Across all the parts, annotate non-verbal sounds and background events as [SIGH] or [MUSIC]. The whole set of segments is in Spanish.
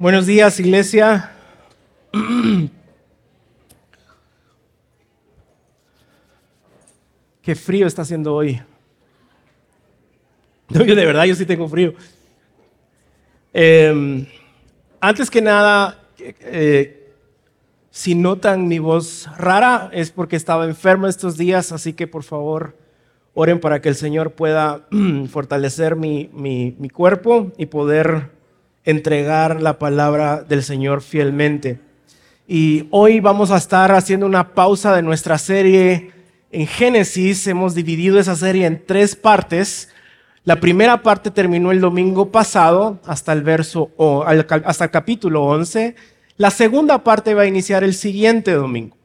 Buenos días, iglesia. [CLEARS THROAT] Qué frío está haciendo hoy. [LAUGHS] Yo de verdad, yo sí tengo frío. Em, antes que nada, eh, si notan mi voz rara, es porque estaba enfermo estos días, así que por favor oren para que el Señor pueda [CLEARS THROAT] fortalecer mi, mi cuerpo y poder entregar la palabra del Señor fielmente. Y hoy vamos a estar haciendo una pausa de nuestra serie en Génesis. Hemos dividido esa serie en tres partes. La primera parte terminó el domingo pasado hasta el verso o hasta el capítulo 11. La segunda parte va a iniciar el siguiente domingo.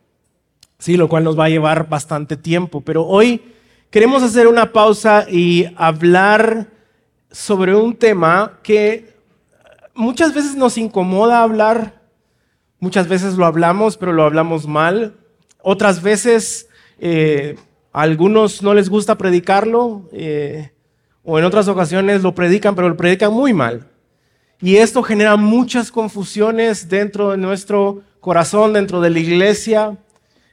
Sí, lo cual nos va a llevar bastante tiempo, pero hoy queremos hacer una pausa y hablar sobre un tema que muchas veces nos incomoda hablar, muchas veces lo hablamos, pero lo hablamos mal. Otras veces eh, a algunos no les gusta predicarlo, eh, o en otras ocasiones lo predican, pero lo predican muy mal. Y esto genera muchas confusiones dentro de nuestro corazón, dentro de la iglesia.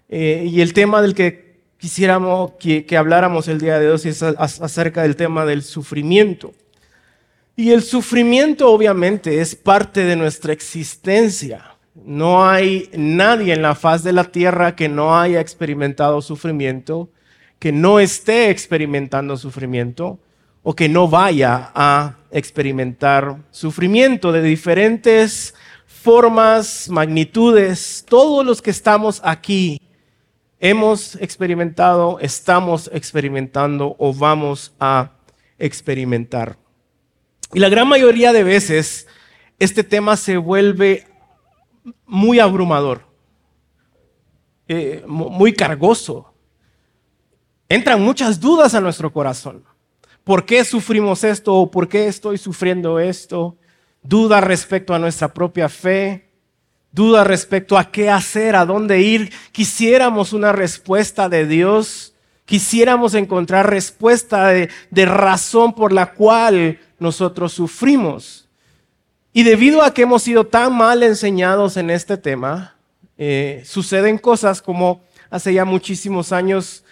Eh, y el tema del que quisiéramos que, habláramos el día de hoy es acerca del tema del sufrimiento. Y el sufrimiento obviamente es parte de nuestra existencia. No hay nadie en la faz de la tierra que no haya experimentado sufrimiento, que no esté experimentando sufrimiento o que no vaya a experimentar sufrimiento de diferentes formas, magnitudes. Todos los que estamos aquí hemos experimentado, estamos experimentando o vamos a experimentar. Y la gran mayoría de veces este tema se vuelve muy abrumador, eh, muy cargoso. Entran muchas dudas a nuestro corazón. ¿Por qué sufrimos esto o por qué estoy sufriendo esto? Duda respecto a nuestra propia fe, duda respecto a qué hacer, a dónde ir. Quisiéramos una respuesta de Dios, quisiéramos encontrar respuesta de, razón por la cual nosotros sufrimos. Y debido a que hemos sido tan mal enseñados en este tema, eh, suceden cosas como hace ya muchísimos años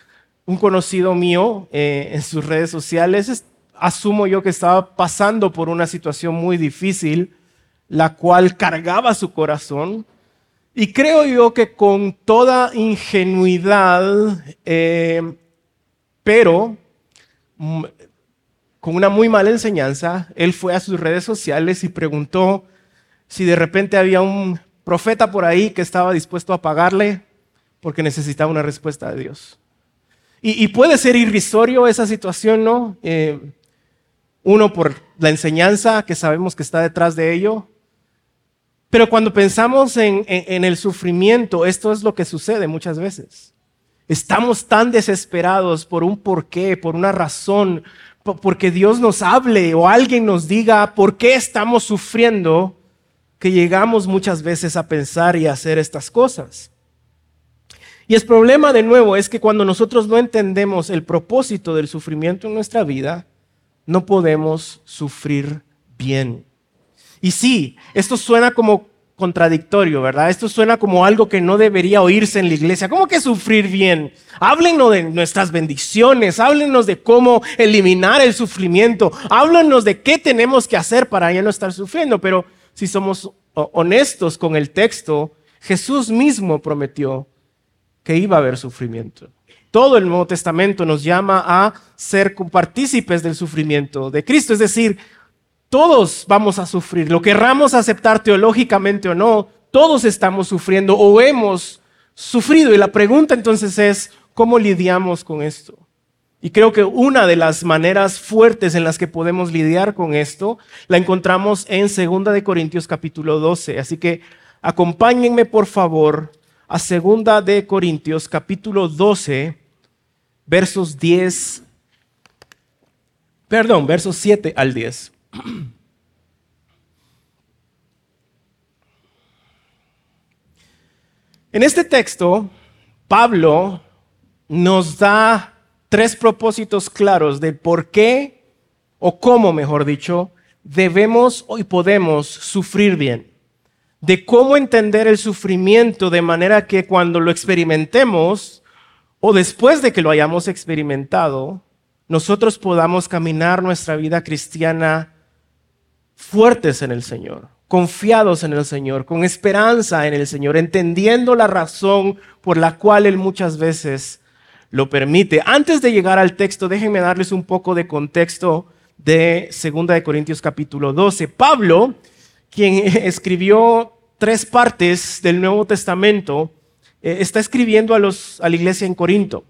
un conocido mío eh, en sus redes sociales, asumo yo que estaba pasando por una situación muy difícil, la cual cargaba su corazón. Y creo yo que con toda ingenuidad, eh, pero mm, con una muy mala enseñanza, él fue a sus redes sociales y preguntó si de repente había un profeta por ahí que estaba dispuesto a pagarle porque necesitaba una respuesta de Dios. Y, puede ser irrisorio esa situación, ¿no? Eh, uno por la enseñanza que sabemos que está detrás de ello. Pero cuando pensamos en, el sufrimiento, esto es lo que sucede muchas veces. Estamos tan desesperados por un porqué, por una razón, porque Dios nos hable o alguien nos diga por qué estamos sufriendo, que llegamos muchas veces a pensar y a hacer estas cosas. Y el problema de nuevo es que cuando nosotros no entendemos el propósito del sufrimiento en nuestra vida, no podemos sufrir bien. Y sí, esto suena como contradictorio, ¿verdad? Esto suena como algo que no debería oírse en la iglesia. ¿Cómo que sufrir bien? Háblenos de nuestras bendiciones, háblenos de cómo eliminar el sufrimiento, háblenos de qué tenemos que hacer para ya no estar sufriendo. Pero si somos honestos con el texto, Jesús mismo prometió que iba a haber sufrimiento. Todo el Nuevo Testamento nos llama a ser partícipes del sufrimiento de Cristo, es decir, todos vamos a sufrir, lo querramos aceptar teológicamente o no, todos estamos sufriendo o hemos sufrido. Y la pregunta entonces es, ¿cómo lidiamos con esto? Y creo que una de las maneras fuertes en las que podemos lidiar con esto la encontramos en 2 de Corintios capítulo 12. Así que acompáñenme por favor a segunda de Corintios capítulo 12, versos 10, perdón, versos 7 al 10. [CLEARS THROAT] En este texto, Pablo nos da tres propósitos claros de por qué, o cómo, mejor dicho, debemos y podemos sufrir bien. de cómo entender el sufrimiento de manera que cuando lo experimentemos o después de que lo hayamos experimentado, nosotros podamos caminar nuestra vida cristiana fuertes en el Señor, confiados en el Señor, con esperanza en el Señor, entendiendo la razón por la cual Él muchas veces lo permite. Antes de llegar al texto, déjenme darles un poco de contexto de 2 de Corintios capítulo 12. Pablo, quien [LAUGHS] escribió tres partes del Nuevo Testamento, eh, está escribiendo a, los, a la iglesia en Corinto.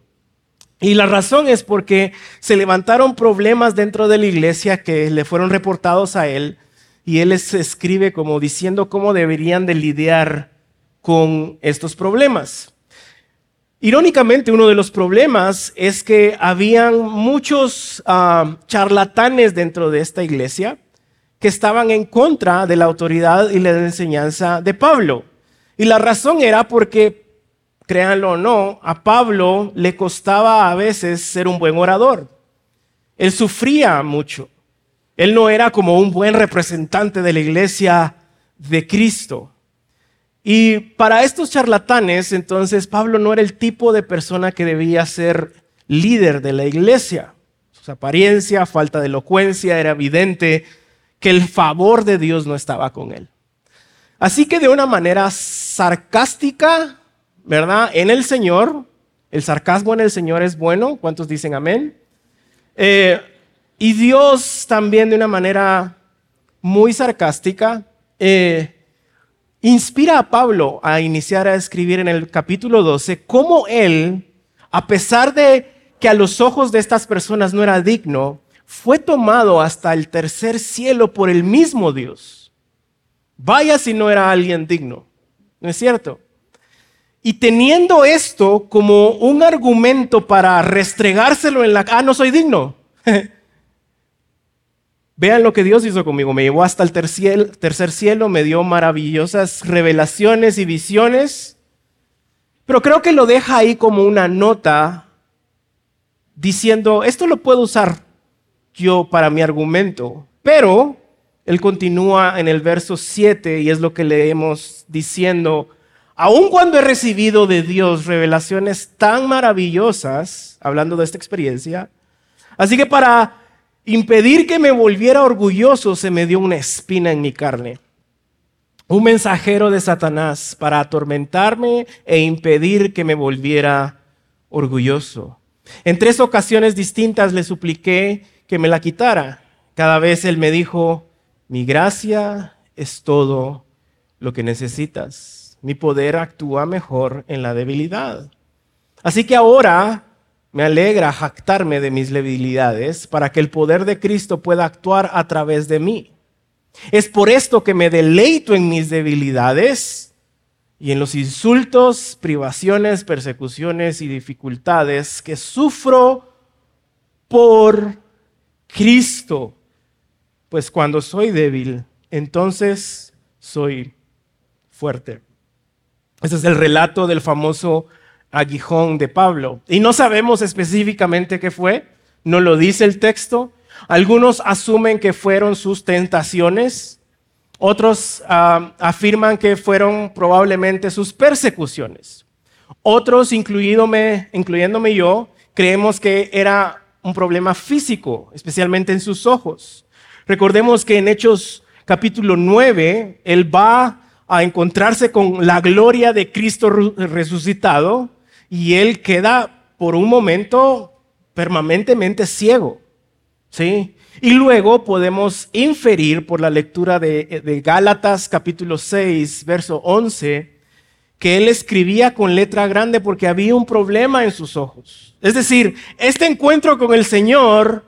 Y la razón es porque se levantaron problemas dentro de la iglesia que le fueron reportados a él y él les escribe como diciendo cómo deberían de lidiar con estos problemas. Irónicamente, uno de los problemas es que habían muchos ah, charlatanes dentro de esta iglesia que estaban en contra de la autoridad y la enseñanza de Pablo. Y la razón era porque, créanlo o no, a Pablo le costaba a veces ser un buen orador. Él sufría mucho. Él no era como un buen representante de la iglesia de Cristo. Y para estos charlatanes, entonces, Pablo no era el tipo de persona que debía ser líder de la iglesia. Su apariencia, falta de elocuencia, era evidente que el favor de Dios no estaba con él. Así que de una manera sarcástica, ¿verdad? En el Señor, el sarcasmo en el Señor es bueno. ¿Cuántos dicen amén? Eh, y Dios también de una manera muy sarcástica eh, inspira a Pablo a iniciar a escribir en el capítulo 12 cómo él, a pesar de que a los ojos de estas personas no era digno, fue tomado hasta el tercer cielo por el mismo Dios. Vaya si no era alguien digno, ¿no es cierto? Y teniendo esto como un argumento para restregárselo en la... Ah, no soy digno. [LAUGHS] Vean lo que Dios hizo conmigo. Me llevó hasta el tercer cielo, me dio maravillosas revelaciones y visiones. Pero creo que lo deja ahí como una nota diciendo, esto lo puedo usar yo para mi argumento. Pero él continúa en el verso 7 y es lo que leemos diciendo, aun cuando he recibido de Dios revelaciones tan maravillosas, hablando de esta experiencia, así que para impedir que me volviera orgulloso, se me dio una espina en mi carne. Un mensajero de Satanás para atormentarme e impedir que me volviera orgulloso. En tres ocasiones distintas le supliqué que me la quitara. Cada vez él me dijo, mi gracia es todo lo que necesitas. Mi poder actúa mejor en la debilidad. Así que ahora me alegra jactarme de mis debilidades para que el poder de Cristo pueda actuar a través de mí. Es por esto que me deleito en mis debilidades y en los insultos, privaciones, persecuciones y dificultades que sufro por Cristo. Pues cuando soy débil, entonces soy fuerte. Ese es el relato del famoso aguijón de Pablo. Y no sabemos específicamente qué fue, no lo dice el texto. Algunos asumen que fueron sus tentaciones, otros ah, afirman que fueron probablemente sus persecuciones. Otros, incluyéndome, incluyéndome yo, creemos que era un problema físico, especialmente en sus ojos. Recordemos que en Hechos capítulo 9, él va a encontrarse con la gloria de Cristo resucitado y él queda por un momento permanentemente ciego. ¿Sí? Y luego podemos inferir por la lectura de, de, Gálatas capítulo 6, verso 11, que él escribía con letra grande porque había un problema en sus ojos. Es decir, este encuentro con el Señor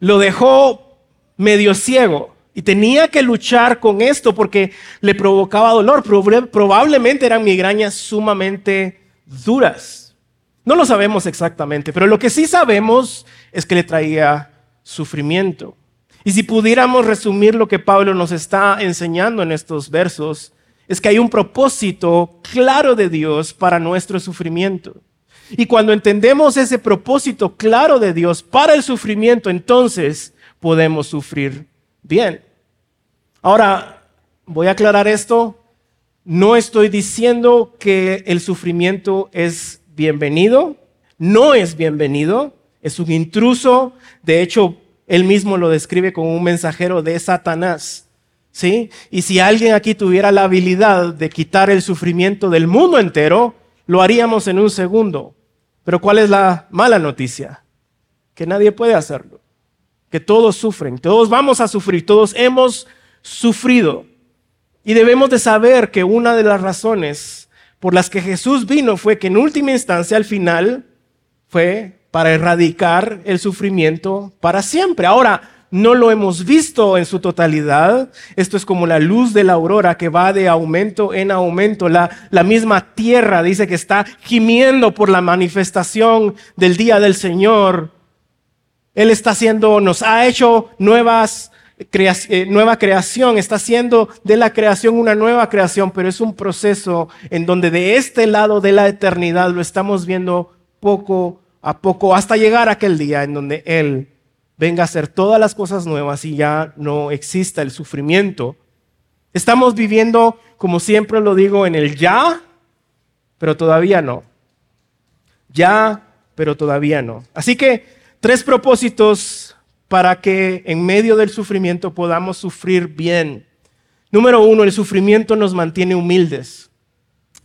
lo dejó medio ciego y tenía que luchar con esto porque le provocaba dolor. Probablemente eran migrañas sumamente duras. No lo sabemos exactamente, pero lo que sí sabemos es que le traía sufrimiento. Y si pudiéramos resumir lo que Pablo nos está enseñando en estos versos, es que hay un propósito claro de Dios para nuestro sufrimiento. Y cuando entendemos ese propósito claro de Dios para el sufrimiento, entonces podemos sufrir bien. Ahora, voy a aclarar esto. No estoy diciendo que el sufrimiento es bienvenido, no es bienvenido, es un intruso, de hecho, él mismo lo describe como un mensajero de Satanás. ¿Sí? Y si alguien aquí tuviera la habilidad de quitar el sufrimiento del mundo entero, lo haríamos en un segundo. Pero ¿cuál es la mala noticia? Que nadie puede hacerlo. Que todos sufren, todos vamos a sufrir, todos hemos sufrido. Y debemos de saber que una de las razones por las que Jesús vino fue que en última instancia, al final, fue para erradicar el sufrimiento para siempre. Ahora, no lo hemos visto en su totalidad. Esto es como la luz de la aurora que va de aumento en aumento. La, la, misma tierra dice que está gimiendo por la manifestación del día del Señor. Él está haciendo, nos ha hecho nuevas eh, nueva creación, está haciendo de la creación una nueva creación, pero es un proceso en donde de este lado de la eternidad lo estamos viendo poco a poco hasta llegar a aquel día en donde Él venga a hacer todas las cosas nuevas y ya no exista el sufrimiento. Estamos viviendo, como siempre lo digo, en el ya, pero todavía no. Ya, pero todavía no. Así que tres propósitos para que en medio del sufrimiento podamos sufrir bien. Número uno, el sufrimiento nos mantiene humildes.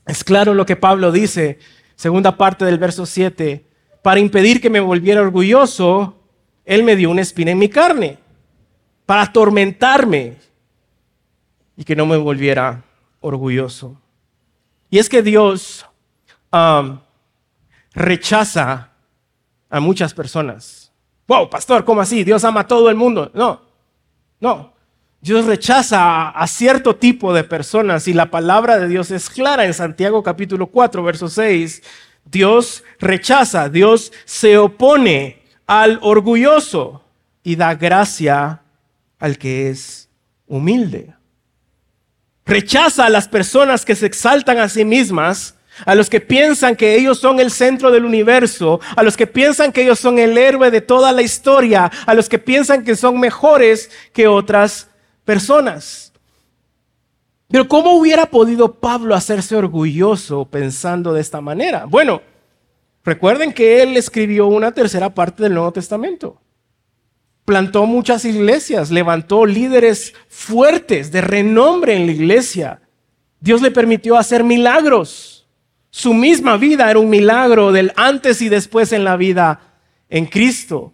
Es claro lo que Pablo dice, segunda parte del verso 7, para impedir que me volviera orgulloso, Él me dio una espina en mi carne, para atormentarme y que no me volviera orgulloso. Y es que Dios um, rechaza a muchas personas wow, pastor, ¿cómo así? Dios ama a todo el mundo. No, no. Dios rechaza a, cierto tipo de personas y la palabra de Dios es clara en Santiago capítulo 4, verso 6. Dios rechaza, Dios se opone al orgulloso y da gracia al que es humilde. Rechaza a las personas que se exaltan a sí mismas a los que piensan que ellos son el centro del universo, a los que piensan que ellos son el héroe de toda la historia, a los que piensan que son mejores que otras personas. Pero ¿cómo hubiera podido Pablo hacerse orgulloso pensando de esta manera? Bueno, recuerden que él escribió una tercera parte del Nuevo Testamento. Plantó muchas iglesias, levantó líderes fuertes de renombre en la iglesia. Dios le permitió hacer milagros. Su misma vida era un milagro del antes y después en la vida en Cristo.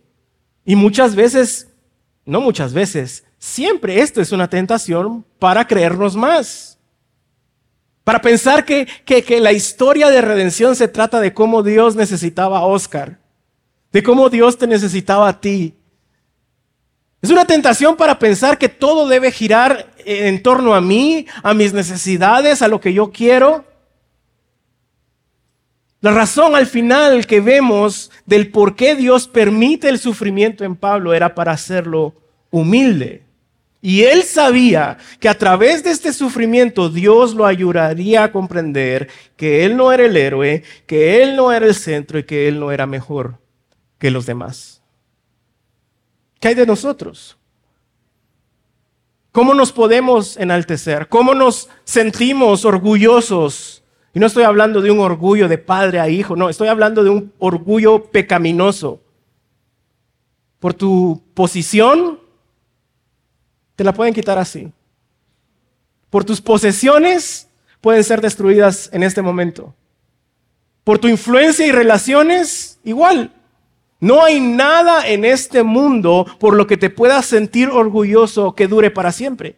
Y muchas veces, no muchas veces, siempre esto es una tentación para creernos más. Para pensar que, que, la historia de redención se trata de cómo Dios necesitaba a Oscar, de cómo Dios te necesitaba a ti. Es una tentación para pensar que todo debe girar en torno a mí, a mis necesidades, a lo que yo quiero. La razón al final que vemos del por qué Dios permite el sufrimiento en Pablo era para hacerlo humilde. Y él sabía que a través de este sufrimiento Dios lo ayudaría a comprender que él no era el héroe, que él no era el centro y que él no era mejor que los demás. ¿Qué hay de nosotros? ¿Cómo nos podemos enaltecer? ¿Cómo nos sentimos orgullosos y no estoy hablando de un orgullo de padre a hijo, no, estoy hablando de un orgullo pecaminoso. Por tu posición, te la pueden quitar así. Por tus posesiones, pueden ser destruidas en este momento. Por tu influencia y relaciones, igual. No hay nada en este mundo por lo que te puedas sentir orgulloso que dure para siempre.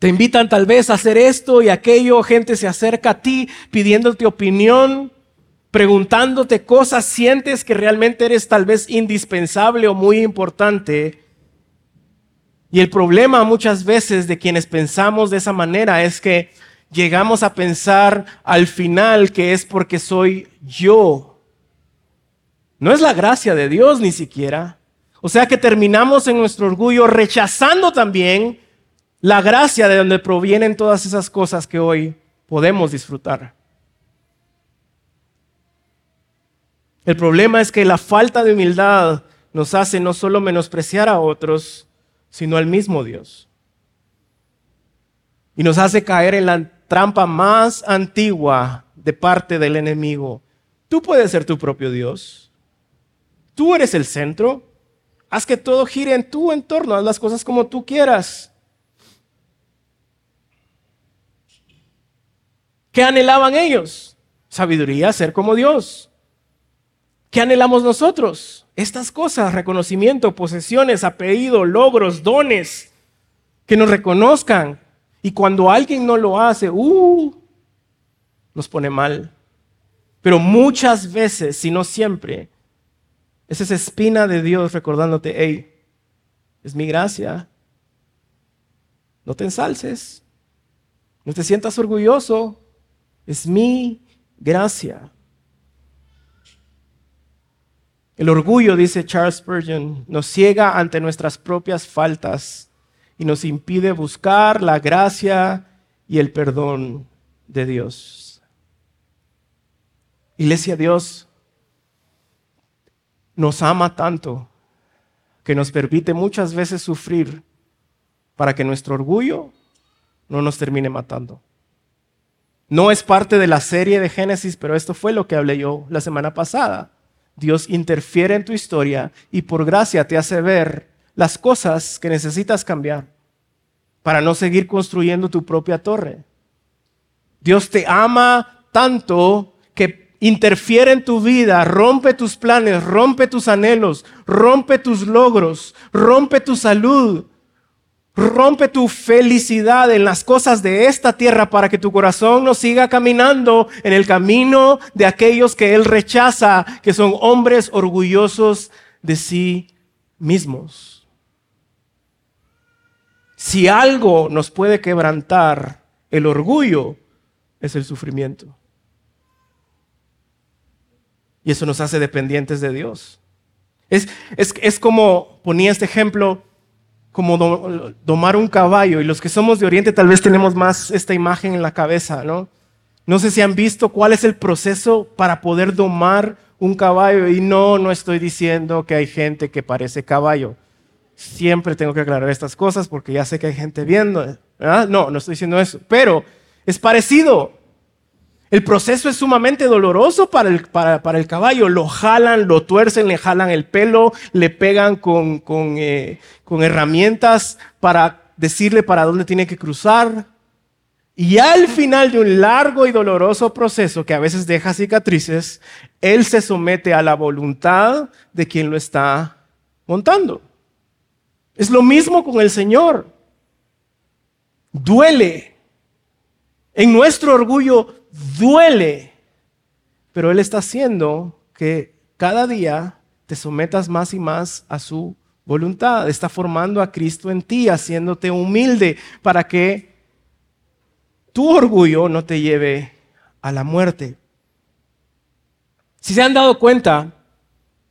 Te invitan tal vez a hacer esto y aquello, gente se acerca a ti pidiéndote opinión, preguntándote cosas, sientes que realmente eres tal vez indispensable o muy importante. Y el problema muchas veces de quienes pensamos de esa manera es que llegamos a pensar al final que es porque soy yo. No es la gracia de Dios ni siquiera. O sea que terminamos en nuestro orgullo rechazando también la gracia de donde provienen todas esas cosas que hoy podemos disfrutar. El problema es que la falta de humildad nos hace no solo menospreciar a otros, sino al mismo Dios. y nos hace caer en la trampa más antigua de parte del enemigo. Tú puedes ser tu propio Dios. Tú eres el centro. Haz que todo gire en tu entorno. Haz las cosas como tú quieras. ¿Qué anhelaban ellos? Sabiduría, ser como Dios. ¿Qué anhelamos nosotros? Estas cosas, reconocimiento, posesiones, apellido, logros, dones, que nos reconozcan. Y cuando alguien no lo hace, uh, nos pone mal. Pero muchas veces, si no siempre, es esa espina de Dios recordándote, hey, es mi gracia. No te ensalces. No te sientas orgulloso. Es mi gracia. El orgullo, dice Charles Spurgeon, nos ciega ante nuestras propias faltas y nos impide buscar la gracia y el perdón de Dios. Iglesia, Dios nos ama tanto que nos permite muchas veces sufrir para que nuestro orgullo no nos termine matando. No es parte de la serie de Génesis, pero esto fue lo que hablé yo la semana pasada. Dios interfiere en tu historia y por gracia te hace ver las cosas que necesitas cambiar para no seguir construyendo tu propia torre. Dios te ama tanto que interfiere en tu vida, rompe tus planes, rompe tus anhelos, rompe tus logros, rompe tu salud, Rompe tu felicidad en las cosas de esta tierra para que tu corazón no siga caminando en el camino de aquellos que Él rechaza, que son hombres orgullosos de sí mismos. Si algo nos puede quebrantar el orgullo, es el sufrimiento. Y eso nos hace dependientes de Dios. Es, es, es como ponía este ejemplo como domar un caballo. Y los que somos de Oriente tal vez tenemos más esta imagen en la cabeza, ¿no? No sé si han visto cuál es el proceso para poder domar un caballo. Y no, no estoy diciendo que hay gente que parece caballo. Siempre tengo que aclarar estas cosas porque ya sé que hay gente viendo. No, no estoy diciendo eso. Pero es parecido. El proceso es sumamente doloroso para el, para, el, caballo. Lo jalan, lo tuercen, le jalan el pelo, le pegan con, con, eh, con herramientas para decirle para dónde tiene que cruzar. Y al final de un largo y doloroso proceso que a veces deja cicatrices, él se somete a la voluntad de quien lo está montando. Es lo mismo con el Señor. Duele. En nuestro orgullo duele, pero Él está haciendo que cada día te sometas más y más a su voluntad. Está formando a Cristo en ti, haciéndote humilde para que tu orgullo no te lleve a la muerte. Si se han dado cuenta,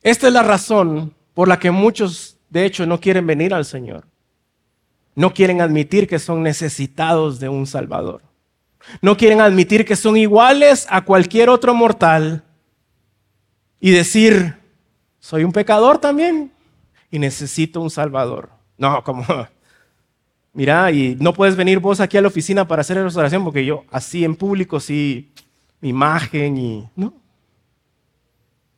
esta es la razón por la que muchos, de hecho, no quieren venir al Señor. No quieren admitir que son necesitados de un Salvador. No quieren admitir que son iguales a cualquier otro mortal y decir, soy un pecador también y necesito un salvador. No, [LAUGHS] como, mira, y no puedes venir vos aquí a la oficina para hacer la restauración porque yo así en público sí, mi imagen y... No.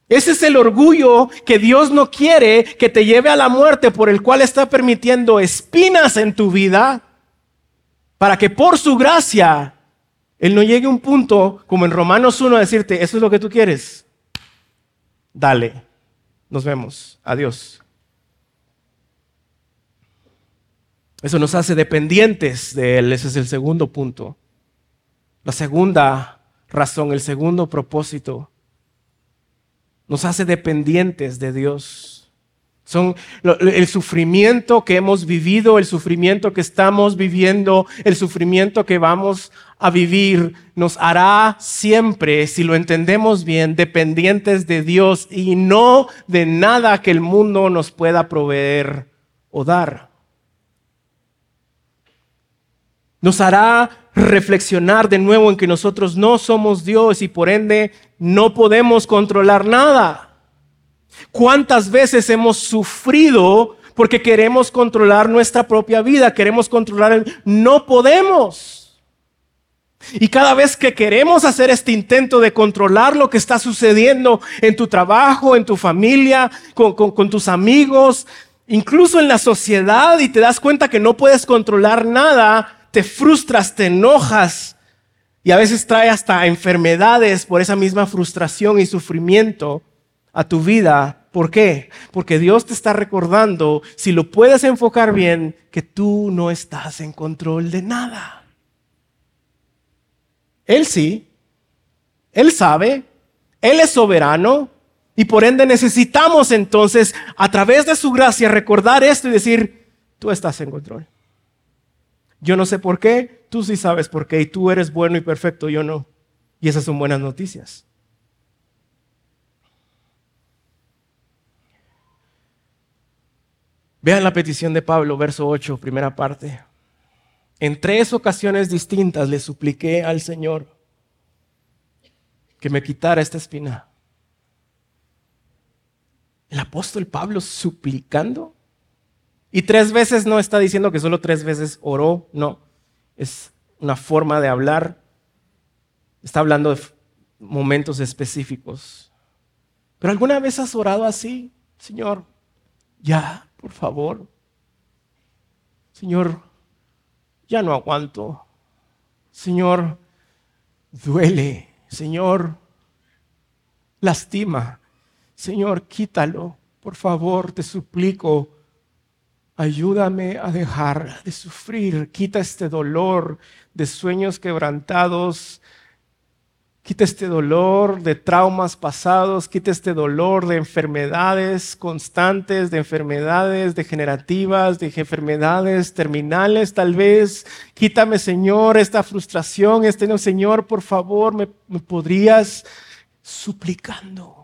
Ese es el orgullo que Dios no quiere que te lleve a la muerte por el cual está permitiendo espinas en tu vida para que por su gracia él no llegue a un punto como en Romanos 1 a decirte, eso es lo que tú quieres. Dale, nos vemos, adiós. Eso nos hace dependientes de Él, ese es el segundo punto. La segunda razón, el segundo propósito, nos hace dependientes de Dios. Son el sufrimiento que hemos vivido, el sufrimiento que estamos viviendo, el sufrimiento que vamos a vivir, nos hará siempre, si lo entendemos bien, dependientes de Dios y no de nada que el mundo nos pueda proveer o dar. Nos hará reflexionar de nuevo en que nosotros no somos Dios y por ende no podemos controlar nada. ¿Cuántas veces hemos sufrido porque queremos controlar nuestra propia vida, queremos controlar el... No podemos. Y cada vez que queremos hacer este intento de controlar lo que está sucediendo en tu trabajo, en tu familia, con, tus amigos, incluso en la sociedad, y te das cuenta que no puedes controlar nada, te frustras, te enojas, y a veces trae hasta enfermedades por esa misma frustración y sufrimiento a tu vida. ¿Por qué? Porque Dios te está recordando, si lo puedes enfocar bien, que tú no estás en control de nada. Él sí, Él sabe, Él es soberano y por ende necesitamos entonces a través de su gracia recordar esto y decir, tú estás en control. Yo no sé por qué, tú sí sabes por qué y tú eres bueno y perfecto, yo no. Y esas son buenas noticias. Vean la petición de Pablo, verso 8, primera parte. En tres ocasiones distintas le supliqué al Señor que me quitara esta espina. El apóstol Pablo suplicando. Y tres veces no está diciendo que solo tres veces oró, no. Es una forma de hablar. Está hablando de momentos específicos. Pero alguna vez has orado así, Señor, ya, por favor. Señor, ya no aguanto. Señor, duele. Señor, lastima. Señor, quítalo. Por favor, te suplico. Ayúdame a dejar de sufrir. Quita este dolor de sueños quebrantados, Quita este dolor de traumas pasados, quita este dolor de enfermedades constantes, de enfermedades degenerativas, de enfermedades terminales tal vez. Quítame, Señor, esta frustración, este no, Señor, por favor, me, podrías suplicando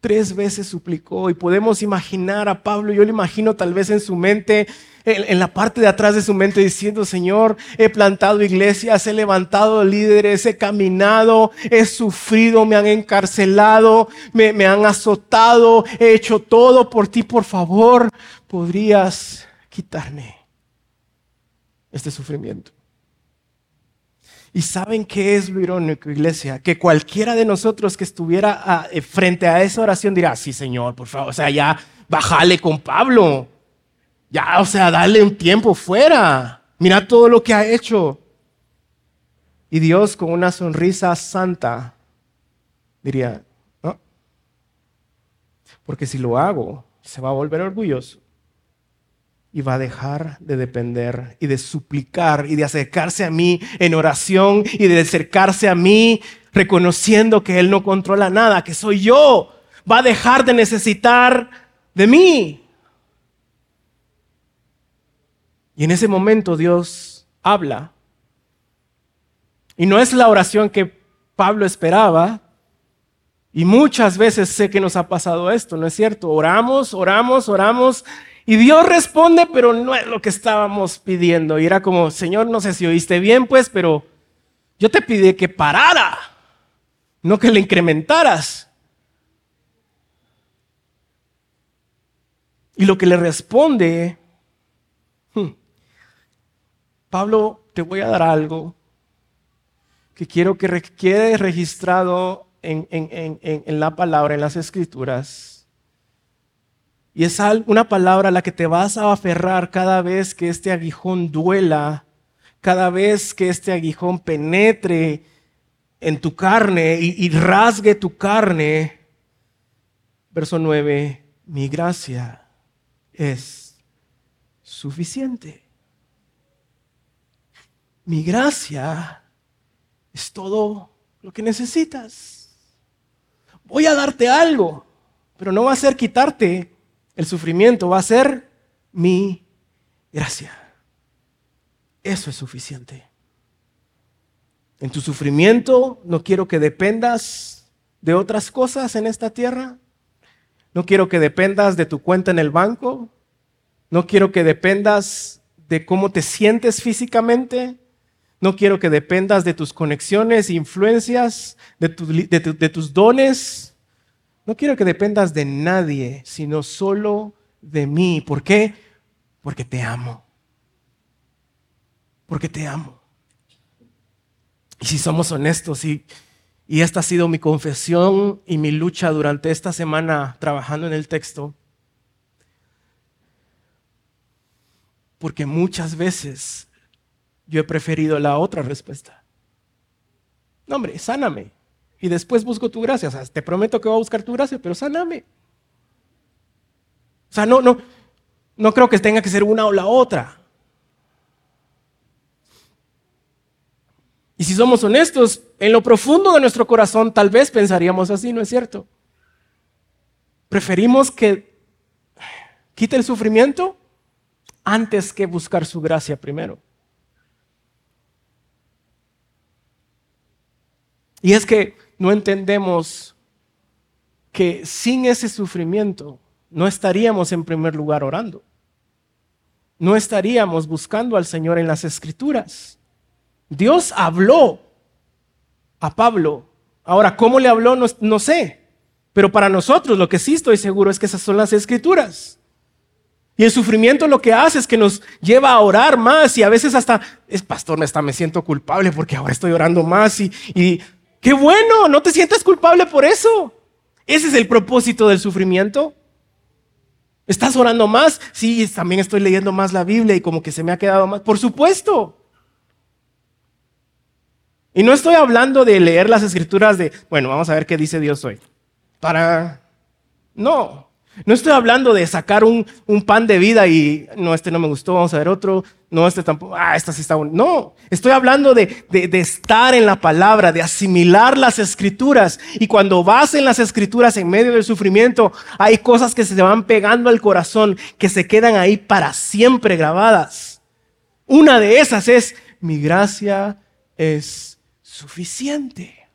tres veces suplicó y podemos imaginar a Pablo, yo lo imagino tal vez en su mente, en, la parte de atrás de su mente diciendo, Señor, he plantado iglesias, he levantado líderes, he caminado, he sufrido, me han encarcelado, me, han azotado, he hecho todo por ti, por favor, podrías quitarme este sufrimiento. ¿Y saben qué es lo irónico, iglesia? Que cualquiera de nosotros que estuviera ah, eh, frente a esa oración dirá, sí, Señor, por favor, o sea, ya bájale con Pablo. Ya, o sea, dale un tiempo fuera. Mira todo lo que ha hecho. Y Dios con una sonrisa santa diría, no, porque si lo hago, se va a volver orgulloso y va a dejar de depender y de suplicar y de acercarse a mí en oración y de acercarse a mí reconociendo que Él no controla nada, que soy yo. Va a dejar de necesitar de mí. Y en ese momento Dios habla. Y no es la oración que Pablo esperaba. Y muchas veces sé que nos ha pasado esto, ¿no es cierto? Oramos, oramos, oramos y Dios responde, pero no es lo que estábamos pidiendo. Y era como, Señor, no sé si oíste bien, pues, pero yo te pide que parara, no que le incrementaras. Y lo que le responde, Pablo, te voy a dar algo que quiero que quede registrado en, en la palabra, en las escrituras y es una palabra a la que te vas a aferrar cada vez que este aguijón duela, cada vez que este aguijón penetre en tu carne y, rasgue tu carne. Verso 9, mi gracia es suficiente. Mi gracia es todo lo que necesitas. Voy a darte algo, pero no va a ser quitarte el sufrimiento va a ser mi gracia. Eso es suficiente. En tu sufrimiento no quiero que dependas de otras cosas en esta tierra. No quiero que dependas de tu cuenta en el banco. No quiero que dependas de cómo te sientes físicamente. No quiero que dependas de tus conexiones, influencias, de, tus dones. No quiero que dependas de nadie, sino solo de mí. ¿Por qué? Porque te amo. Porque te amo. Y si somos honestos, y esta ha sido mi confesión y mi lucha durante esta semana trabajando en el texto, porque muchas veces yo he preferido la otra respuesta. No, hombre, sáname. Y después busco tu gracia. O sea, te prometo que voy a buscar tu gracia, pero sáname. O sea, no, no, no creo que tenga que ser una o la otra. Y si somos honestos, en lo profundo de nuestro corazón tal vez pensaríamos así, ¿no es cierto? Preferimos que quite el sufrimiento antes que buscar su gracia primero. Y es que no entendemos que sin ese sufrimiento no estaríamos en primer lugar orando. No estaríamos buscando al Señor en las escrituras. Dios habló a Pablo. Ahora, ¿cómo le habló? No, sé. Pero para nosotros lo que sí estoy seguro es que esas son las escrituras. Y el sufrimiento lo que hace es que nos lleva a orar más y a veces hasta, es pastor, me, está, me siento culpable porque ahora estoy orando más y, y Qué bueno, no te sientas culpable por eso. Ese es el propósito del sufrimiento. ¿Estás orando más? Sí, también estoy leyendo más la Biblia y como que se me ha quedado más. Por supuesto. Y no estoy hablando de leer las escrituras de, bueno, vamos a ver qué dice Dios hoy. Para... No, no estoy hablando de sacar un, pan de vida y no, este no me gustó, vamos a ver otro, no, este tampoco, ah, esta sí está bueno. No, estoy hablando de, de, estar en la palabra, de asimilar las escrituras. Y cuando vas en las escrituras en medio del sufrimiento, hay cosas que se te van pegando al corazón, que se quedan ahí para siempre grabadas. Una de esas es, mi gracia es suficiente.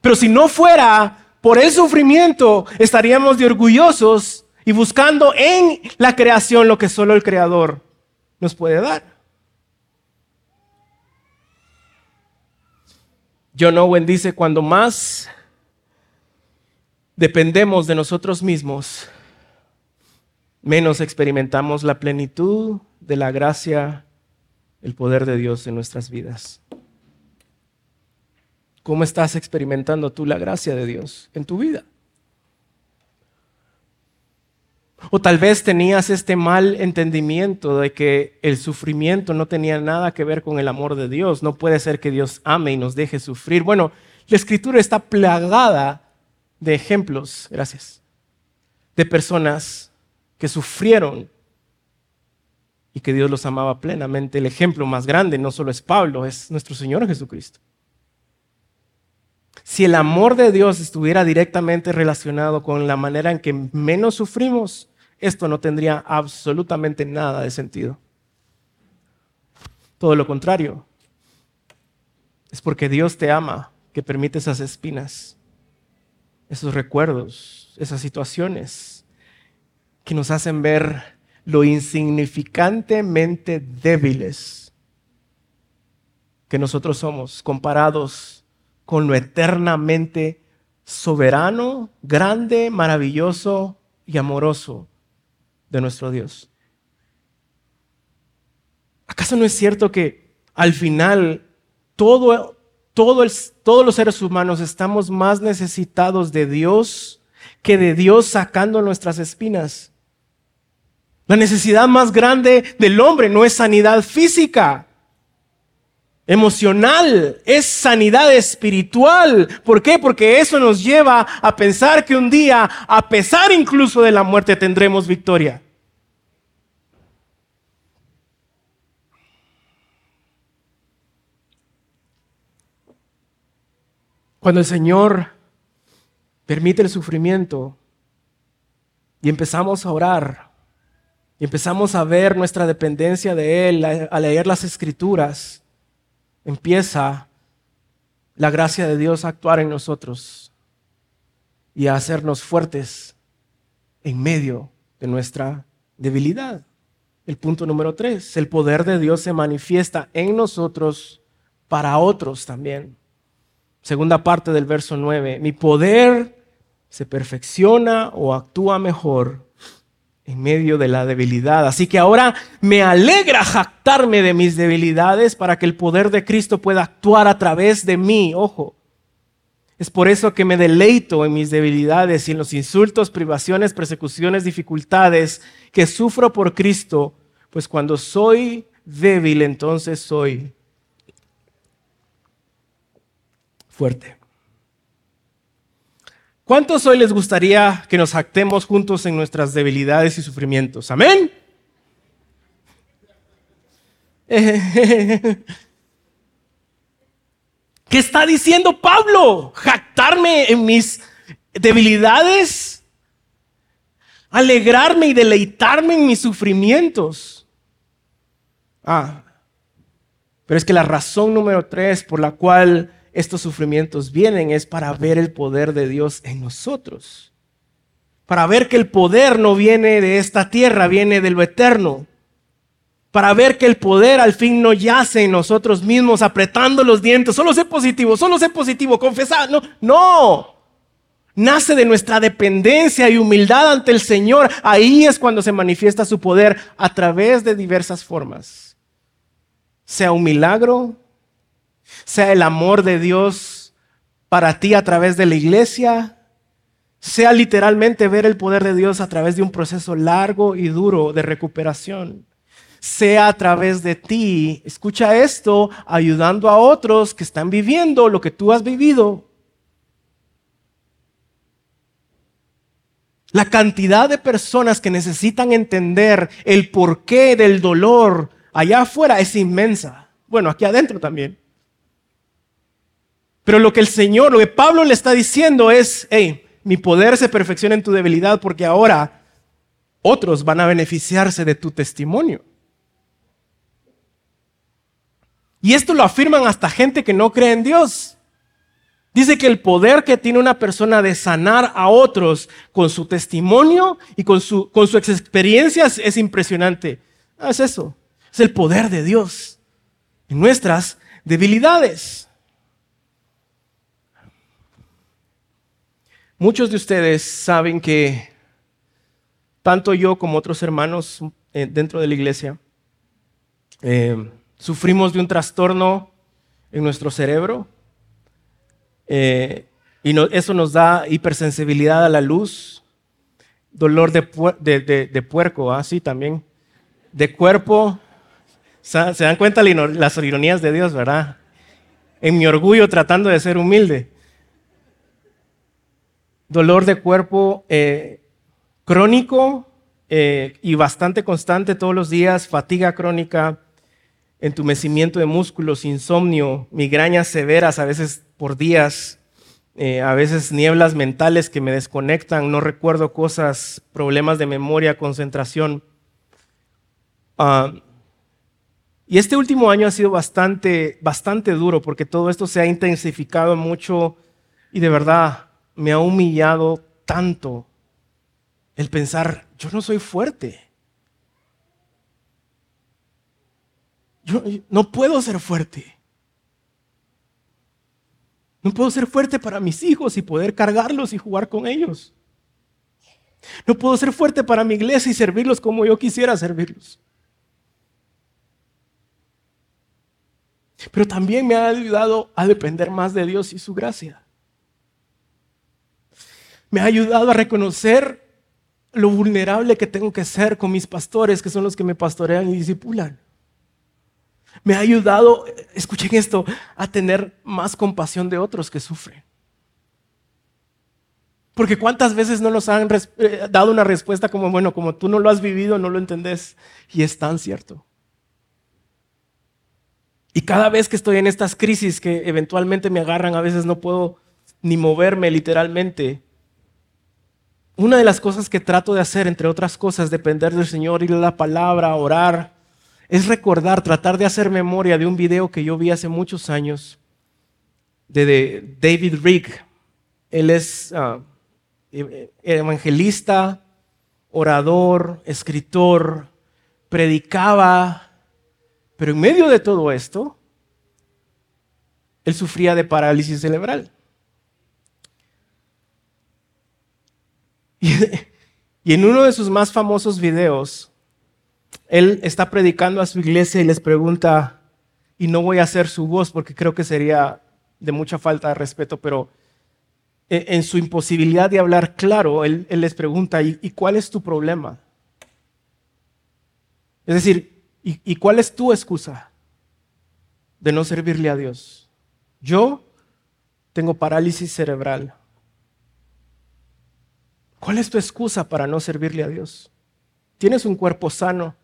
Pero si no fuera por el sufrimiento estaríamos de orgullosos y buscando en la creación lo que solo el Creador nos puede dar. John Owen dice, cuando más dependemos de nosotros mismos, menos experimentamos la plenitud de la gracia, el poder de Dios en nuestras vidas. ¿Cómo estás experimentando tú la gracia de Dios en tu vida? O tal vez tenías este mal entendimiento de que el sufrimiento no tenía nada que ver con el amor de Dios. No puede ser que Dios ame y nos deje sufrir. Bueno, la escritura está plagada de ejemplos, gracias, de personas que sufrieron y que Dios los amaba plenamente. El ejemplo más grande no solo es Pablo, es nuestro Señor Jesucristo. Si el amor de Dios estuviera directamente relacionado con la manera en que menos sufrimos, esto no tendría absolutamente nada de sentido. Todo lo contrario. Es porque Dios te ama que permite esas espinas, esos recuerdos, esas situaciones que nos hacen ver lo insignificantemente débiles que nosotros somos comparados con lo eternamente soberano, grande, maravilloso y amoroso de nuestro Dios. ¿Acaso no es cierto que al final todo, todo todos los seres humanos estamos más necesitados de Dios que de Dios sacando nuestras espinas? La necesidad más grande del hombre no es sanidad física, emocional, es sanidad espiritual. ¿Por qué? Porque eso nos lleva a pensar que un día, a pesar incluso de la muerte, tendremos victoria. Cuando el Señor permite el sufrimiento y empezamos a orar y empezamos a ver nuestra dependencia de Él, a leer las escrituras, empieza la gracia de Dios a actuar en nosotros y a hacernos fuertes en medio de nuestra debilidad. El punto número tres, el poder de Dios se manifiesta en nosotros para otros también. Segunda parte del verso nueve, mi poder se perfecciona o actúa mejor en medio de la debilidad. Así que ahora me alegra jactarme de mis debilidades para que el poder de Cristo pueda actuar a través de mí. Ojo, es por eso que me deleito en mis debilidades y en los insultos, privaciones, persecuciones, dificultades que sufro por Cristo, pues cuando soy débil, entonces soy fuerte. ¿Cuántos hoy les gustaría que nos jactemos juntos en nuestras debilidades y sufrimientos? Amén. [LAUGHS] ¿Qué está diciendo Pablo? ¿Jactarme en mis debilidades? ¿Alegrarme y deleitarme en mis sufrimientos? Ah, pero es que la razón número tres por la cual estos sufrimientos vienen es para ver el poder de Dios en nosotros. Para ver que el poder no viene de esta tierra, viene de lo eterno. Para ver que el poder al fin no yace en nosotros mismos apretando los dientes. Solo sé positivo, solo sé positivo, confesar. No, no. Nace de nuestra dependencia y humildad ante el Señor. Ahí es cuando se manifiesta su poder a través de diversas formas. Sea un milagro, sea el amor de Dios para ti a través de la iglesia, sea literalmente ver el poder de Dios a través de un proceso largo y duro de recuperación, sea a través de ti, escucha esto, ayudando a otros que están viviendo lo que tú has vivido. La cantidad de personas que necesitan entender el porqué del dolor allá afuera es inmensa. Bueno, aquí adentro también. Pero lo que el Señor, lo que Pablo le está diciendo es, hey, mi poder se perfecciona en tu debilidad porque ahora otros van a beneficiarse de tu testimonio. Y esto lo afirman hasta gente que no cree en Dios. Dice que el poder que tiene una persona de sanar a otros con su testimonio y con, su, con sus experiencias es impresionante. Ah, es eso. Es el poder de Dios en nuestras debilidades. Muchos de ustedes saben que tanto yo como otros hermanos eh, dentro de la iglesia eh, sufrimos de un trastorno en nuestro cerebro eh, y eso nos da hipersensibilidad a la luz, dolor de, puerco, así ¿ah? también, de cuerpo. Se dan cuenta las ironías de Dios, ¿verdad? En mi orgullo tratando de ser humilde dolor de cuerpo eh, crónico eh, y bastante constante todos los días, fatiga crónica, entumecimiento de músculos, insomnio, migrañas severas a veces por días, eh, a veces nieblas mentales que me desconectan, no recuerdo cosas, problemas de memoria, concentración. Ah, y este último año ha sido bastante, bastante duro porque todo esto se ha intensificado mucho y de verdad me ha humillado tanto el pensar, yo no soy fuerte. Yo no puedo ser fuerte. No puedo ser fuerte para mis hijos y poder cargarlos y jugar con ellos. No puedo ser fuerte para mi iglesia y servirlos como yo quisiera servirlos. Pero también me ha ayudado a depender más de Dios y su gracia me ha ayudado a reconocer lo vulnerable que tengo que ser con mis pastores, que son los que me pastorean y discipulan. Me ha ayudado, escuchen esto, a tener más compasión de otros que sufren. Porque cuántas veces no nos han eh, dado una respuesta como, bueno, como tú no lo has vivido, no lo entendés. Y es tan cierto. Y cada vez que estoy en estas crisis que eventualmente me agarran, a veces no puedo ni moverme literalmente una de las cosas que trato de hacer, entre otras cosas, depender del Señor, ir a la palabra, orar, es recordar, tratar de hacer memoria de un video que yo vi hace muchos años de David Rick. Él es e, evangelista, orador, escritor, predicaba, pero en medio de todo esto, él sufría de parálisis cerebral. [LAUGHS] Y, en uno de sus más famosos videos, él está predicando a su iglesia y les pregunta, y no voy a hacer su voz porque creo que sería de mucha falta de respeto, pero e, en su imposibilidad de hablar claro, él, les pregunta, ¿y, cuál es tu problema? Es decir, ¿y cuál es tu excusa de no servirle a Dios? Yo tengo parálisis cerebral. ¿Cuál es tu excusa para no servirle a Dios? Tienes un cuerpo sano,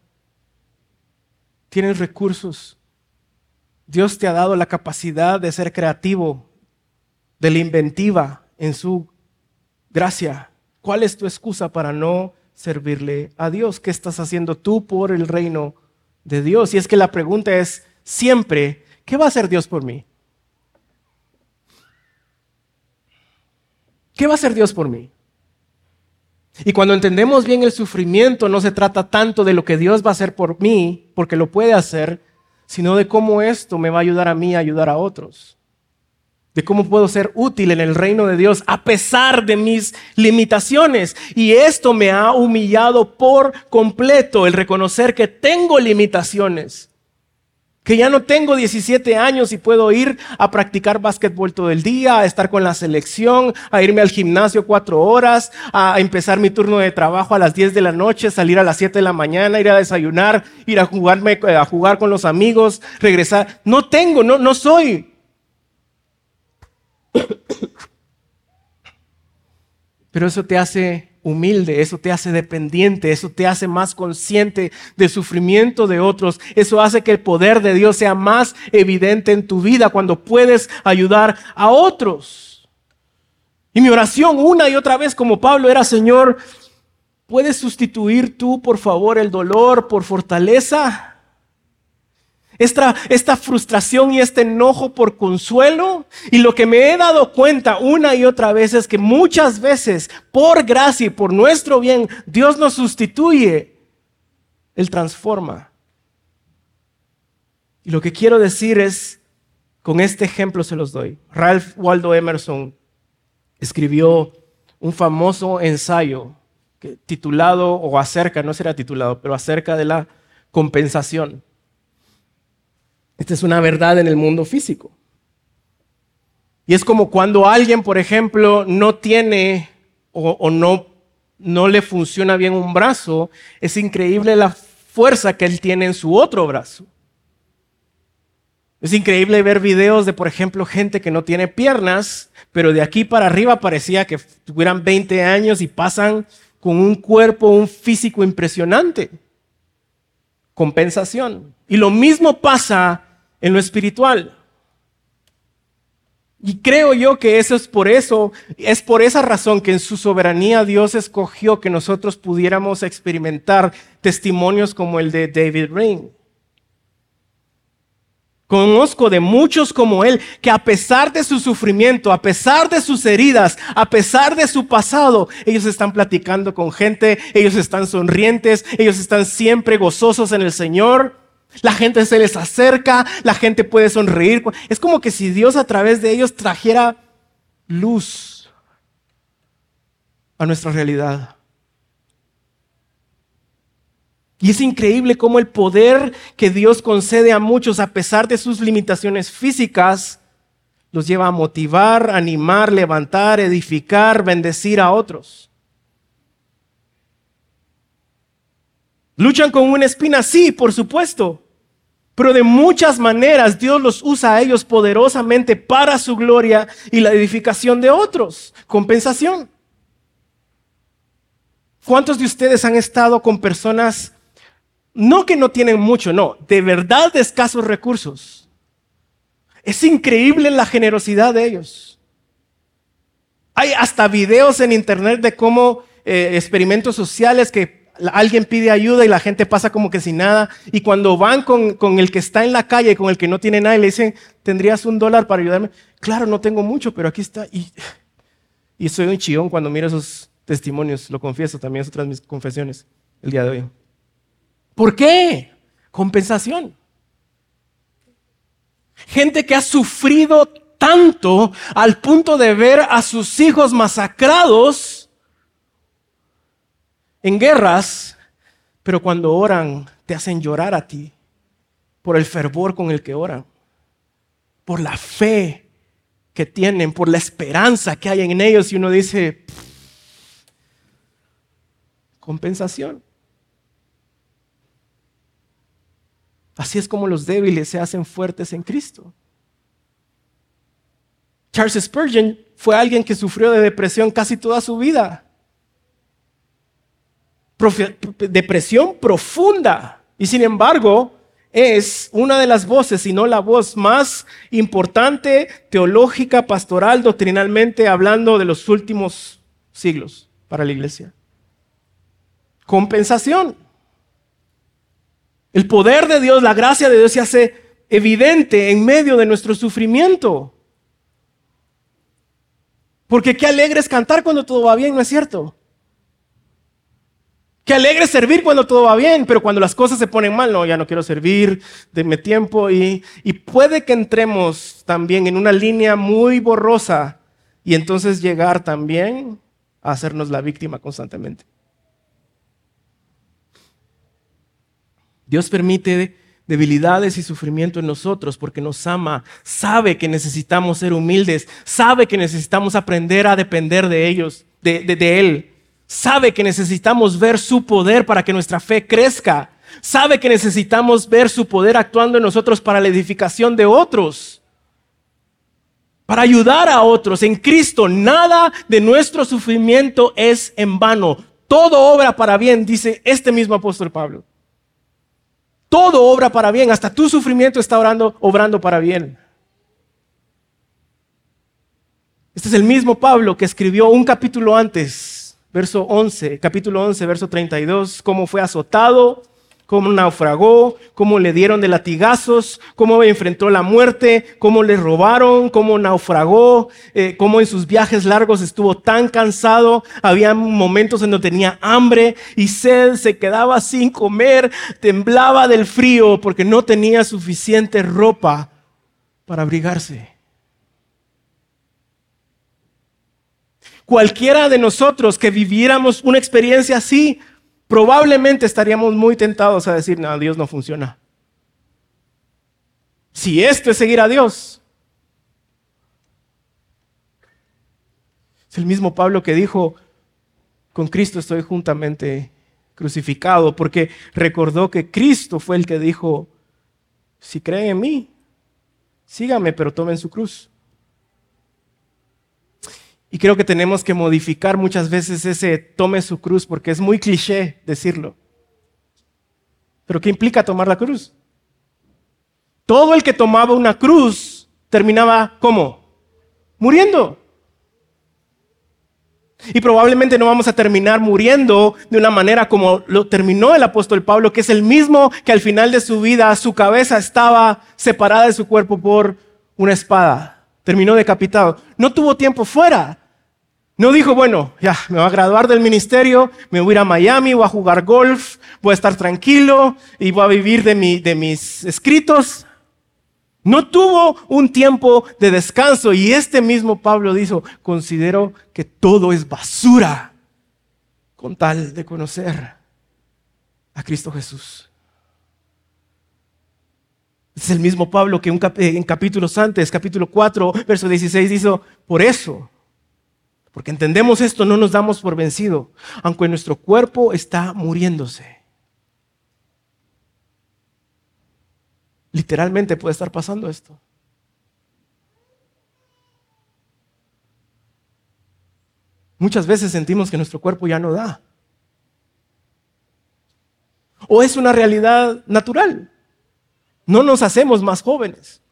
tienes recursos, Dios te ha dado la capacidad de ser creativo, de la inventiva en su gracia. ¿Cuál es tu excusa para no servirle a Dios? ¿Qué estás haciendo tú por el reino de Dios? Y es que la pregunta es siempre, ¿qué va a hacer Dios por mí? ¿Qué va a hacer Dios por mí? Y cuando entendemos bien el sufrimiento, no se trata tanto de lo que Dios va a hacer por mí, porque lo puede hacer, sino de cómo esto me va a ayudar a mí a ayudar a otros. De cómo puedo ser útil en el reino de Dios a pesar de mis limitaciones. Y esto me ha humillado por completo, el reconocer que tengo limitaciones que ya no tengo 17 años y puedo ir a practicar básquetbol todo el día, a estar con la selección, a irme al gimnasio cuatro horas, a empezar mi turno de trabajo a las 10 de la noche, salir a las 7 de la mañana, ir a desayunar, ir a, jugarme, a jugar con los amigos, regresar. No tengo, no, no soy. Pero eso te hace humilde, eso te hace dependiente, eso te hace más consciente del sufrimiento de otros, eso hace que el poder de Dios sea más evidente en tu vida cuando puedes ayudar a otros. Y mi oración una y otra vez como Pablo era, Señor, ¿puedes sustituir tú, por favor, el dolor por fortaleza? Esta, frustración y este enojo por consuelo. Y lo que me he dado cuenta una y otra vez es que muchas veces, por gracia y por nuestro bien, Dios nos sustituye. Él transforma. Y lo que quiero decir es, con este ejemplo se los doy. Ralph Waldo Emerson escribió un famoso ensayo titulado, o acerca, no será titulado, pero acerca de la compensación. Esta es una verdad en el mundo físico. Y es como cuando alguien, por ejemplo, no tiene o, no, no le funciona bien un brazo, es increíble la fuerza que él tiene en su otro brazo. Es increíble ver videos de, por ejemplo, gente que no tiene piernas, pero de aquí para arriba parecía que tuvieran 20 años y pasan con un cuerpo, un físico impresionante. Compensación. Y lo mismo pasa en lo espiritual. Y creo yo que eso es por eso, es por esa razón que en su soberanía Dios escogió que nosotros pudiéramos experimentar testimonios como el de David Rain. Conozco de muchos como él que a pesar de su sufrimiento, a pesar de sus heridas, a pesar de su pasado, ellos están platicando con gente, ellos están sonrientes, ellos están siempre gozosos en el Señor. La gente se les acerca, la gente puede sonreír. Es como que si Dios a través de ellos trajera luz a nuestra realidad. Y es increíble cómo el poder que Dios concede a muchos, a pesar de sus limitaciones físicas, los lleva a motivar, animar, levantar, edificar, bendecir a otros. ¿Luchan con una espina? Sí, por supuesto. Pero de muchas maneras Dios los usa a ellos poderosamente para su gloria y la edificación de otros. Compensación. ¿Cuántos de ustedes han estado con personas, no que no tienen mucho, no, de verdad de escasos recursos? Es increíble la generosidad de ellos. Hay hasta videos en internet de cómo eh, experimentos sociales que alguien pide ayuda y la gente pasa como que sin nada. Y cuando van con, el que está en la calle, con el que no tiene nada, y le dicen, ¿tendrías un dólar para ayudarme? Claro, no tengo mucho, pero aquí está. Y, y soy un chillón cuando miro esos testimonios, lo confieso, también es otra de mis confesiones el día de hoy. ¿Por qué? Compensación. Gente que ha sufrido tanto al punto de ver a sus hijos masacrados en guerras, pero cuando oran te hacen llorar a ti por el fervor con el que oran, por la fe que tienen, por la esperanza que hay en ellos y uno dice, compensación. Así es como los débiles se hacen fuertes en Cristo. Charles Spurgeon fue alguien que sufrió de depresión casi toda su vida. Depresión profunda. Y sin embargo, es una de las voces, si no la voz más importante, teológica, pastoral, doctrinalmente, hablando de los últimos siglos para la iglesia. Compensación. El poder de Dios, la gracia de Dios se hace evidente en medio de nuestro sufrimiento. Porque qué alegre es cantar cuando todo va bien, ¿no es cierto? Qué alegre servir cuando todo va bien, pero cuando las cosas se ponen mal, no, ya no quiero servir, denme tiempo. Y, puede que entremos también en una línea muy borrosa y entonces llegar también a hacernos la víctima constantemente. Dios permite debilidades y sufrimiento en nosotros porque nos ama, sabe que necesitamos ser humildes, sabe que necesitamos aprender a depender de ellos, de, Él, sabe que necesitamos ver su poder para que nuestra fe crezca, sabe que necesitamos ver su poder actuando en nosotros para la edificación de otros, para ayudar a otros. En Cristo nada de nuestro sufrimiento es en vano, todo obra para bien, dice este mismo apóstol Pablo. Todo obra para bien, hasta tu sufrimiento está obrando para bien. Este es el mismo Pablo que escribió un capítulo antes, verso 11, capítulo 11, verso 32, cómo fue azotado, cómo naufragó, cómo le dieron de latigazos, cómo enfrentó la muerte, cómo le robaron, cómo naufragó, eh, cómo en sus viajes largos estuvo tan cansado, había momentos en donde tenía hambre y sed, se quedaba sin comer, temblaba del frío porque no tenía suficiente ropa para abrigarse. Cualquiera de nosotros que viviéramos una experiencia así, probablemente estaríamos muy tentados a decir, no, Dios no funciona. Si esto es seguir a Dios. Es el mismo Pablo que dijo, con Cristo estoy juntamente crucificado, porque recordó que Cristo fue el que dijo, si creen en mí, síganme, pero tomen su cruz. Y creo que tenemos que modificar muchas veces ese tome su cruz porque es muy cliché decirlo. Pero ¿qué implica tomar la cruz? Todo el que tomaba una cruz terminaba ¿cómo? Muriendo. Y probablemente no vamos a terminar muriendo de una manera como lo terminó el apóstol Pablo, que es el mismo que al final de su vida su cabeza estaba separada de su cuerpo por una espada terminó decapitado. No tuvo tiempo fuera. No dijo, bueno, ya, me voy a graduar del ministerio, me voy a ir a Miami, voy a jugar golf, voy a estar tranquilo y voy a vivir de, mi, de mis escritos. No tuvo un tiempo de descanso y este mismo Pablo dijo, considero que todo es basura con tal de conocer a Cristo Jesús. Es el mismo Pablo que en capítulos antes, capítulo 4, verso 16, dijo, por eso, porque entendemos esto, no nos damos por vencido, aunque nuestro cuerpo está muriéndose. Literalmente puede estar pasando esto. Muchas veces sentimos que nuestro cuerpo ya no da. O es una realidad natural. No nos hacemos más jóvenes.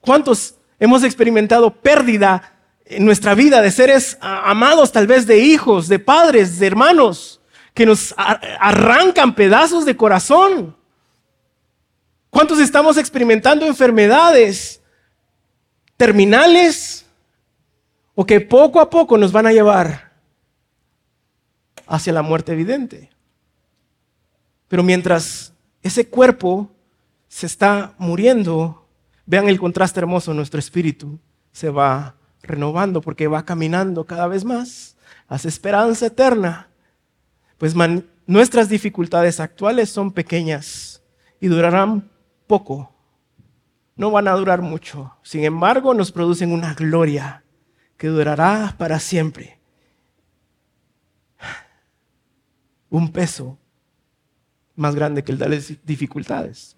¿Cuántos hemos experimentado pérdida en nuestra vida de seres amados, tal vez de hijos, de padres, de hermanos, que nos arrancan pedazos de corazón? ¿Cuántos estamos experimentando enfermedades terminales o que poco a poco nos van a llevar hacia la muerte evidente? Pero mientras ese cuerpo se está muriendo, vean el contraste hermoso, nuestro espíritu se va renovando porque va caminando cada vez más, hacia esperanza eterna, pues nuestras dificultades actuales son pequeñas y durarán poco. No van a durar mucho. Sin embargo, nos producen una gloria que durará para siempre. Un peso más grande que el de las dificultades.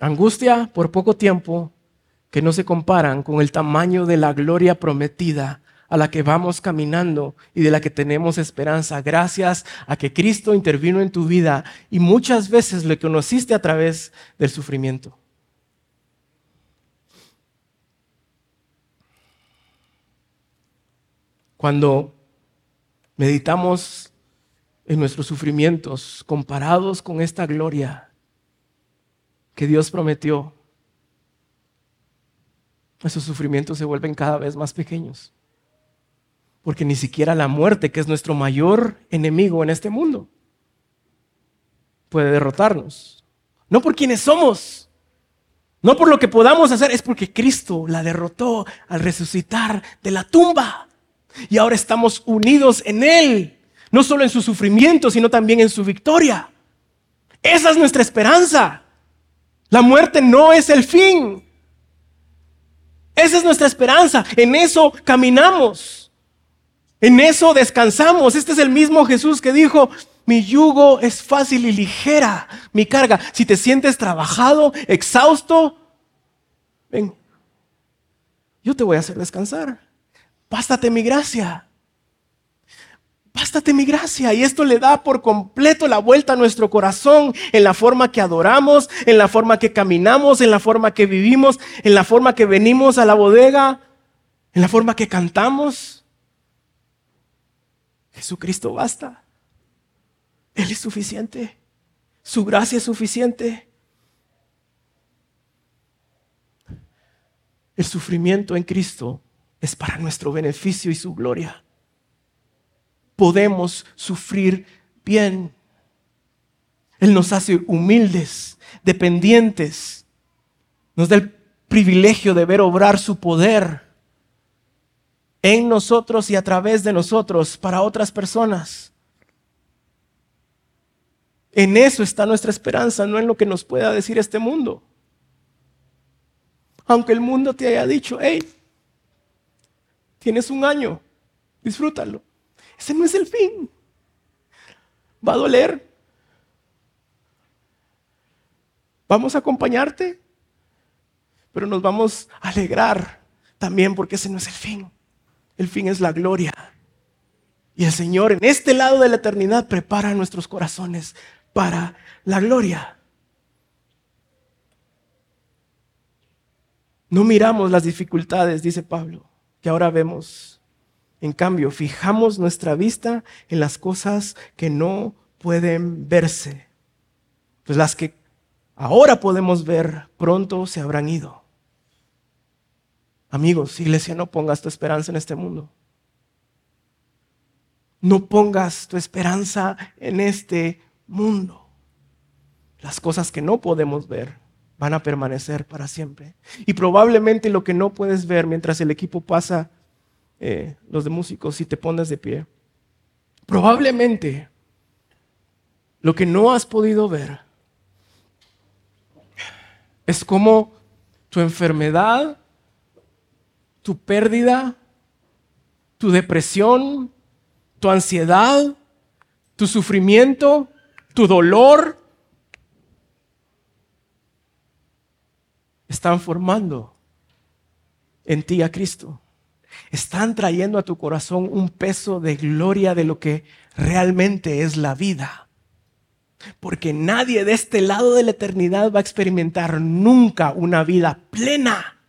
Angustia por poco tiempo que no se comparan con el tamaño de la gloria prometida a la que vamos caminando y de la que tenemos esperanza, gracias a que Cristo intervino en tu vida y muchas veces lo conociste a través del sufrimiento. Cuando meditamos en nuestros sufrimientos comparados con esta gloria que Dios prometió, esos sufrimientos se vuelven cada vez más pequeños. Porque ni siquiera la muerte, que es nuestro mayor enemigo en este mundo, puede derrotarnos. No por quienes somos, no por lo que podamos hacer, es porque Cristo la derrotó al resucitar de la tumba. Y ahora estamos unidos en Él, no solo en su sufrimiento, sino también en su victoria. Esa es nuestra esperanza. La muerte no es el fin. Esa es nuestra esperanza. En eso caminamos. En eso descansamos. Este es el mismo Jesús que dijo, mi yugo es fácil y ligera, mi carga. Si te sientes trabajado, exhausto, ven, yo te voy a hacer descansar. Bástate mi gracia. Bástate mi gracia. Y esto le da por completo la vuelta a nuestro corazón en la forma que adoramos, en la forma que caminamos, en la forma que vivimos, en la forma que venimos a la bodega, en la forma que cantamos. Jesucristo basta. Él es suficiente. Su gracia es suficiente. El sufrimiento en Cristo es para nuestro beneficio y su gloria. Podemos sufrir bien. Él nos hace humildes, dependientes. Nos da el privilegio de ver obrar su poder en nosotros y a través de nosotros para otras personas. En eso está nuestra esperanza, no en lo que nos pueda decir este mundo. Aunque el mundo te haya dicho, hey, Tienes un año, disfrútalo. Ese no es el fin. Va a doler. Vamos a acompañarte, pero nos vamos a alegrar también porque ese no es el fin. El fin es la gloria. Y el Señor en este lado de la eternidad prepara nuestros corazones para la gloria. No miramos las dificultades, dice Pablo que ahora vemos. En cambio, fijamos nuestra vista en las cosas que no pueden verse. Pues las que ahora podemos ver pronto se habrán ido. Amigos, iglesia, no pongas tu esperanza en este mundo. No pongas tu esperanza en este mundo. Las cosas que no podemos ver van a permanecer para siempre. Y probablemente lo que no puedes ver mientras el equipo pasa, eh, los de músicos, si te pones de pie, probablemente lo que no has podido ver es como tu enfermedad, tu pérdida, tu depresión, tu ansiedad, tu sufrimiento, tu dolor, están formando en ti a Cristo. Están trayendo a tu corazón un peso de gloria de lo que realmente es la vida. Porque nadie de este lado de la eternidad va a experimentar nunca una vida plena.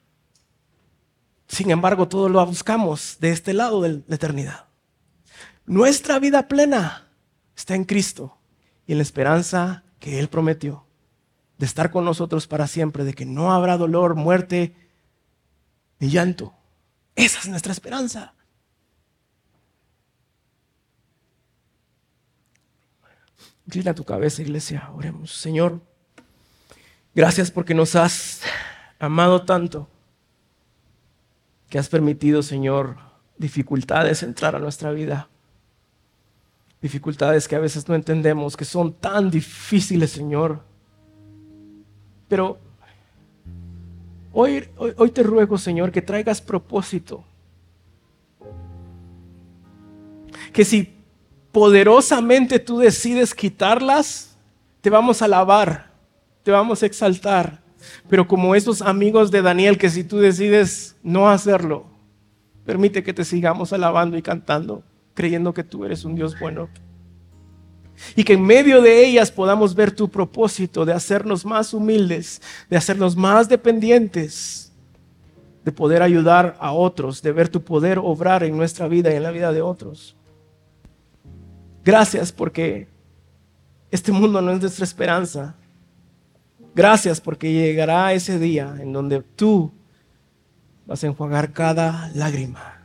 Sin embargo, todo lo buscamos de este lado de la eternidad. Nuestra vida plena está en Cristo y en la esperanza que Él prometió de estar con nosotros para siempre, de que no habrá dolor, muerte ni llanto. Esa es nuestra esperanza. Inclina tu cabeza, iglesia. Oremos. Señor, gracias porque nos has amado tanto que has permitido, Señor, dificultades entrar a nuestra vida. Dificultades que a veces no entendemos, que son tan difíciles, Señor. Pero hoy, hoy, te ruego, Señor, que traigas propósito. Que si poderosamente tú decides quitarlas, te vamos a alabar, te vamos a exaltar. Pero como esos amigos de Daniel, que si tú decides no hacerlo, permite que te sigamos alabando y cantando, creyendo que tú eres un Dios bueno. Y que en medio de ellas podamos ver tu propósito de hacernos más humildes, de hacernos más dependientes, de poder ayudar a otros, de ver tu poder obrar en nuestra vida y en la vida de otros. Gracias porque este mundo no es nuestra esperanza. Gracias porque llegará ese día en donde tú vas a enjuagar cada lágrima.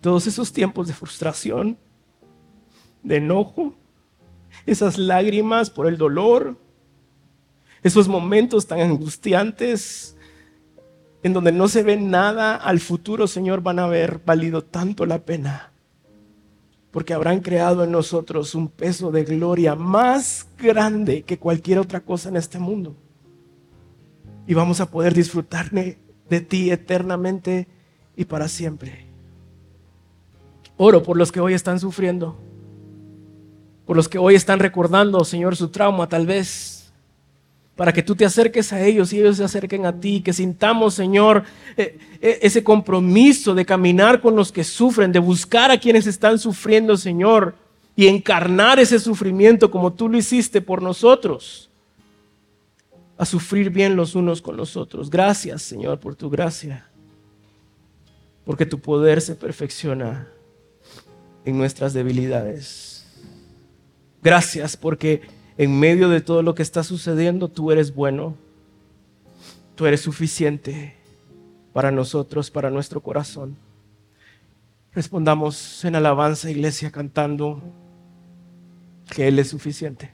Todos esos tiempos de frustración, de enojo, esas lágrimas por el dolor, esos momentos tan angustiantes en donde no se ve nada al futuro, Señor, van a haber valido tanto la pena porque habrán creado en nosotros un peso de gloria más grande que cualquier otra cosa en este mundo. Y vamos a poder disfrutar de ti eternamente y para siempre. Oro por los que hoy están sufriendo, por los que hoy están recordando, Señor, su trauma tal vez para que tú te acerques a ellos y ellos se acerquen a ti, que sintamos, Señor, eh, eh, ese compromiso de caminar con los que sufren, de buscar a quienes están sufriendo, Señor, y encarnar ese sufrimiento como tú lo hiciste por nosotros, a sufrir bien los unos con los otros. Gracias, Señor, por tu gracia, porque tu poder se perfecciona en nuestras debilidades. Gracias porque en medio de todo lo que está sucediendo, tú eres bueno, tú eres suficiente para nosotros, para nuestro corazón. Respondamos en alabanza, iglesia, cantando que Él es suficiente.